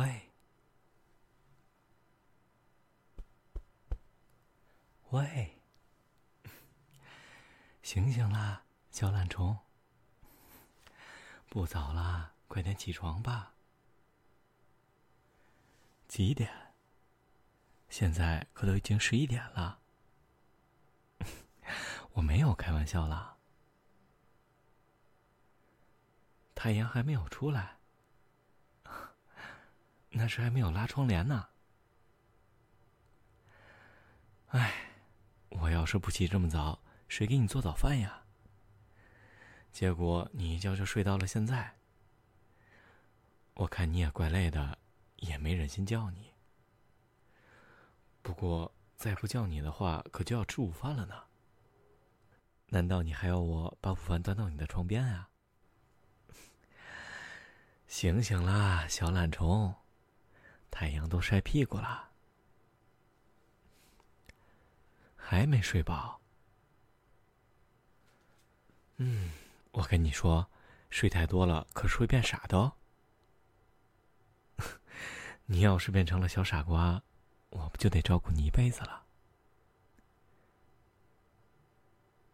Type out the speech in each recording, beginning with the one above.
喂，喂，醒醒啦，小懒虫！不早啦，快点起床吧。几点？现在可都已经十一点了。我没有开玩笑啦。太阳还没有出来，那是还没有拉窗帘呢。哎，我要是不起这么早，谁给你做早饭呀？结果你一觉就睡到了现在。我看你也怪累的，也没忍心叫你。不过再不叫你的话，可就要吃午饭了呢。难道你还要我把午饭端到你的床边啊？醒醒啦，小懒虫！太阳都晒屁股了，还没睡饱。嗯，我跟你说，睡太多了可是会变傻的哦。你要是变成了小傻瓜，我不就得照顾你一辈子了？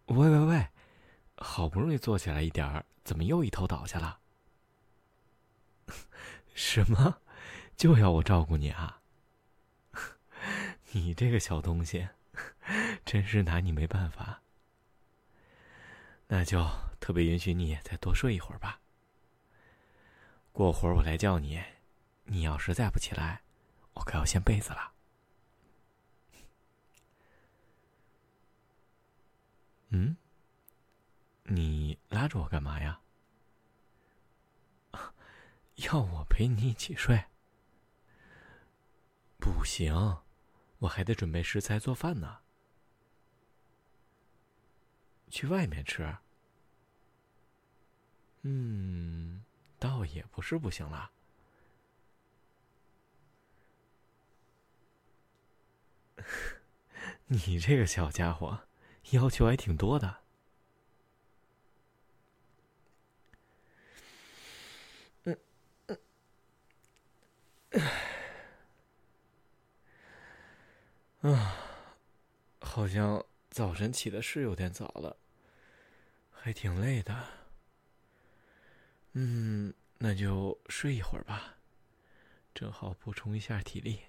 喂喂喂，好不容易坐起来一点儿，怎么又一头倒下了？什么？就要我照顾你啊？你这个小东西，真是拿你没办法。那就特别允许你再多睡一会儿吧。过会儿我来叫你，你要是再不起来，我可要掀被子了。嗯？你拉着我干嘛呀？要我陪你一起睡？不行，我还得准备食材做饭呢。去外面吃？嗯，倒也不是不行啦。你这个小家伙，要求还挺多的。好像早晨起的是有点早了，还挺累的。嗯，那就睡一会儿吧，正好补充一下体力。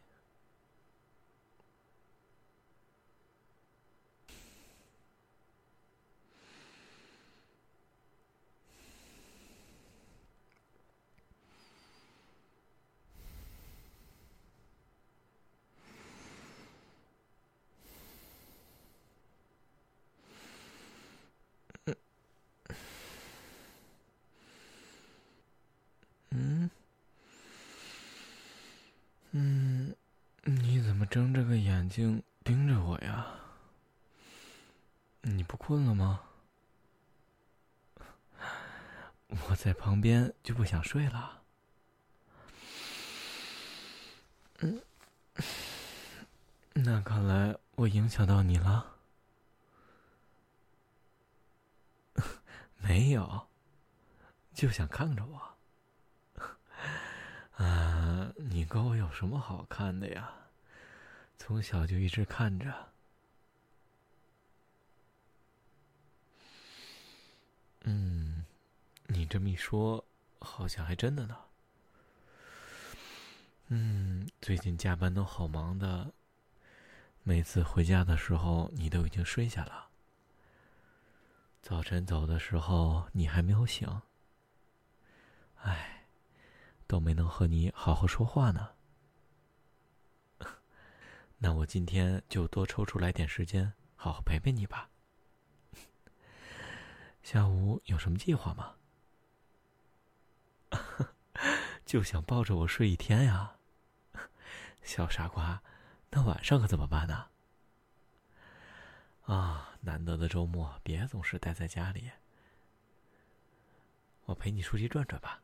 嗯，你怎么睁着个眼睛盯着我呀？你不困了吗？我在旁边就不想睡了。嗯，那看来我影响到你了。没有，就想看着我。啊，你跟我有什么好看的呀？从小就一直看着。嗯，你这么一说，好像还真的呢。嗯，最近加班都好忙的，每次回家的时候你都已经睡下了。早晨走的时候你还没有醒。唉。都没能和你好好说话呢，那我今天就多抽出来点时间，好好陪陪你吧。下午有什么计划吗？就想抱着我睡一天呀，小傻瓜，那晚上可怎么办呢？啊，难得的周末，别总是待在家里，我陪你出去转转吧。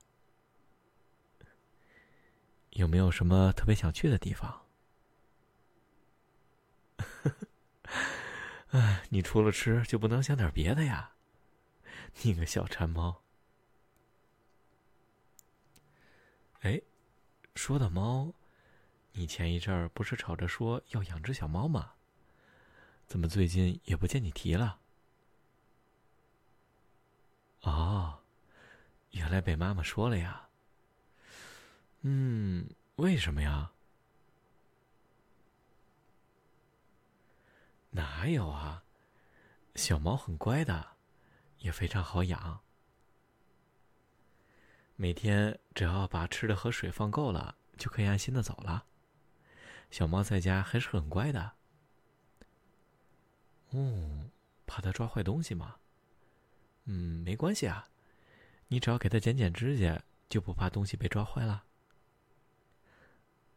有没有什么特别想去的地方？哎，你除了吃就不能想点别的呀？你个小馋猫！哎，说到猫，你前一阵儿不是吵着说要养只小猫吗？怎么最近也不见你提了？哦，原来被妈妈说了呀。嗯，为什么呀？哪有啊？小猫很乖的，也非常好养。每天只要把吃的和水放够了，就可以安心的走了。小猫在家还是很乖的。哦，怕它抓坏东西吗？嗯，没关系啊，你只要给它剪剪指甲，就不怕东西被抓坏了。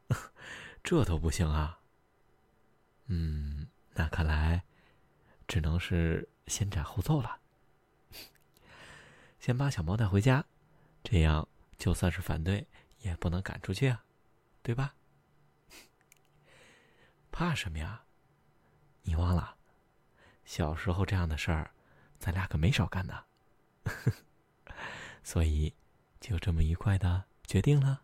这都不行啊。嗯，那看来只能是先斩后奏了。先把小猫带回家，这样就算是反对也不能赶出去啊，对吧？怕什么呀？你忘了，小时候这样的事儿，咱俩可没少干呢。所以，就这么愉快的决定了。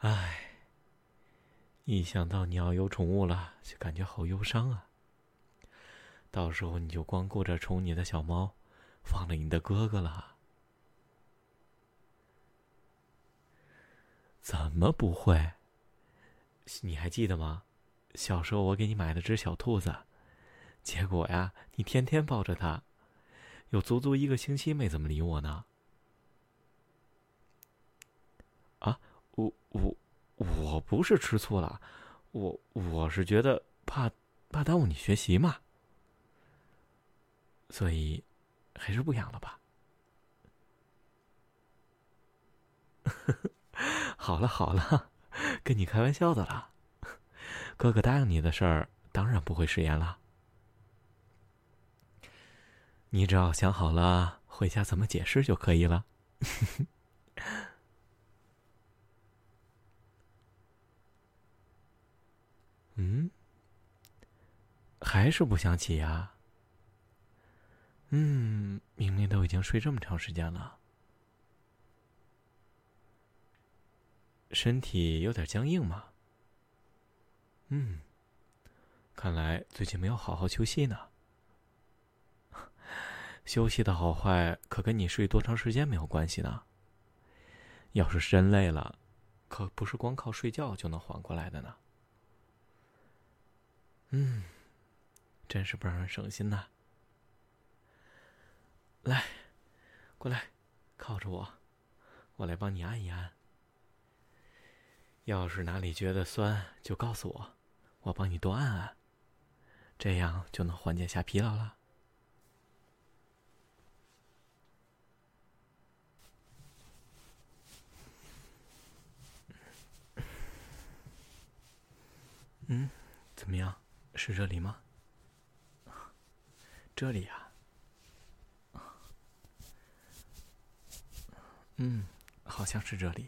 唉，一想到你要有宠物了，就感觉好忧伤啊。到时候你就光顾着宠你的小猫，忘了你的哥哥了。怎么不会？你还记得吗？小时候我给你买了只小兔子，结果呀，你天天抱着它，有足足一个星期没怎么理我呢。啊，我我我不是吃醋了，我我是觉得怕怕耽误你学习嘛，所以还是不养了吧。好了好了，跟你开玩笑的啦。哥哥答应你的事儿，当然不会食言了。你只要想好了回家怎么解释就可以了。嗯，还是不想起呀？嗯，明明都已经睡这么长时间了，身体有点僵硬嘛。嗯，看来最近没有好好休息呢。休息的好坏可跟你睡多长时间没有关系呢。要是真累了，可不是光靠睡觉就能缓过来的呢。嗯，真是不让人省心呐。来，过来，靠着我，我来帮你按一按。要是哪里觉得酸，就告诉我。我帮你多按按，这样就能缓解下疲劳了。嗯，怎么样？是这里吗？这里呀。嗯，好像是这里。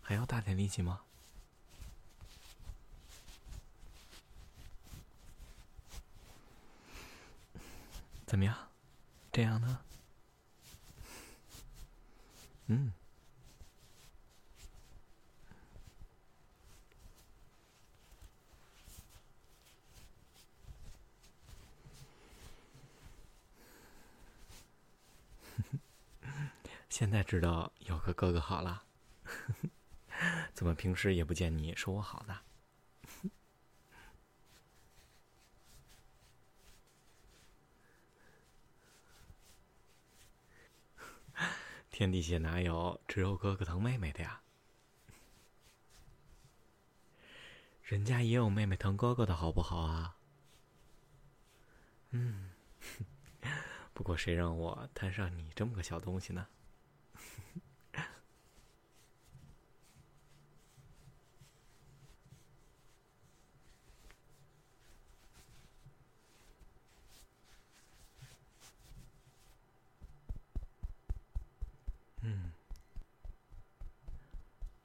还要大点力气吗？怎么样？这样呢？嗯。现在知道有个哥哥好了。怎么平时也不见你说我好呢？天底下哪有只有哥哥疼妹妹的呀？人家也有妹妹疼哥哥的好不好啊？嗯，不过谁让我摊上你这么个小东西呢？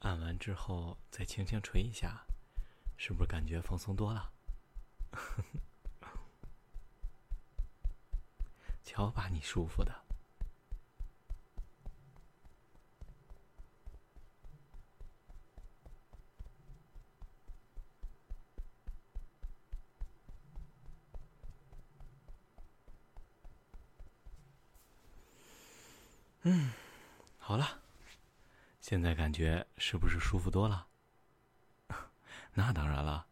按完之后再轻轻捶一下，是不是感觉放松多了？瞧把你舒服的。嗯，好了，现在感觉是不是舒服多了？那当然了，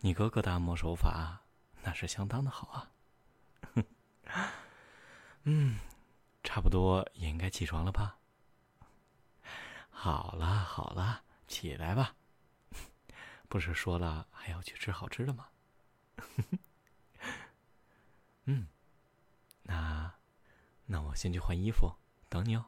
你哥哥的按摩手法那是相当的好啊。嗯，差不多也应该起床了吧？好了好了，起来吧。不是说了还要去吃好吃的吗？嗯，那那我先去换衣服。等你哦。